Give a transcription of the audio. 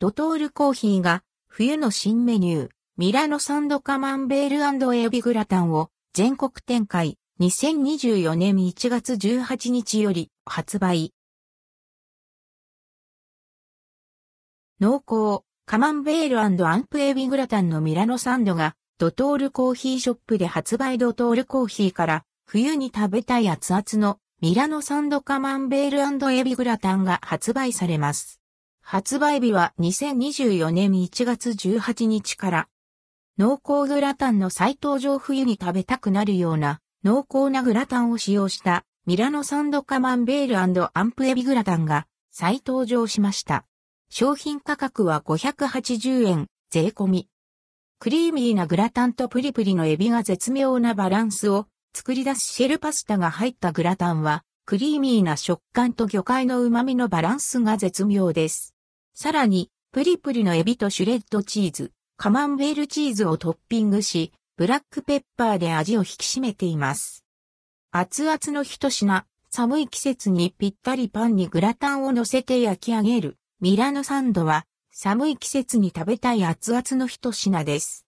ドトールコーヒーが冬の新メニュー、ミラノサンドカマンベールエビグラタンを全国展開2024年1月18日より発売。濃厚カマンベールアンプエビグラタンのミラノサンドがドトールコーヒーショップで発売ドトールコーヒーから冬に食べたい熱々のミラノサンドカマンベールエビグラタンが発売されます。発売日は2024年1月18日から。濃厚グラタンの再登場冬に食べたくなるような濃厚なグラタンを使用したミラノサンドカマンベールアンプエビグラタンが再登場しました。商品価格は580円、税込み。クリーミーなグラタンとプリプリのエビが絶妙なバランスを作り出すシェルパスタが入ったグラタンは、クリーミーな食感と魚介の旨味のバランスが絶妙です。さらに、プリプリのエビとシュレッドチーズ、カマンベールチーズをトッピングし、ブラックペッパーで味を引き締めています。熱々の一品、寒い季節にぴったりパンにグラタンを乗せて焼き上げるミラノサンドは寒い季節に食べたい熱々の一品です。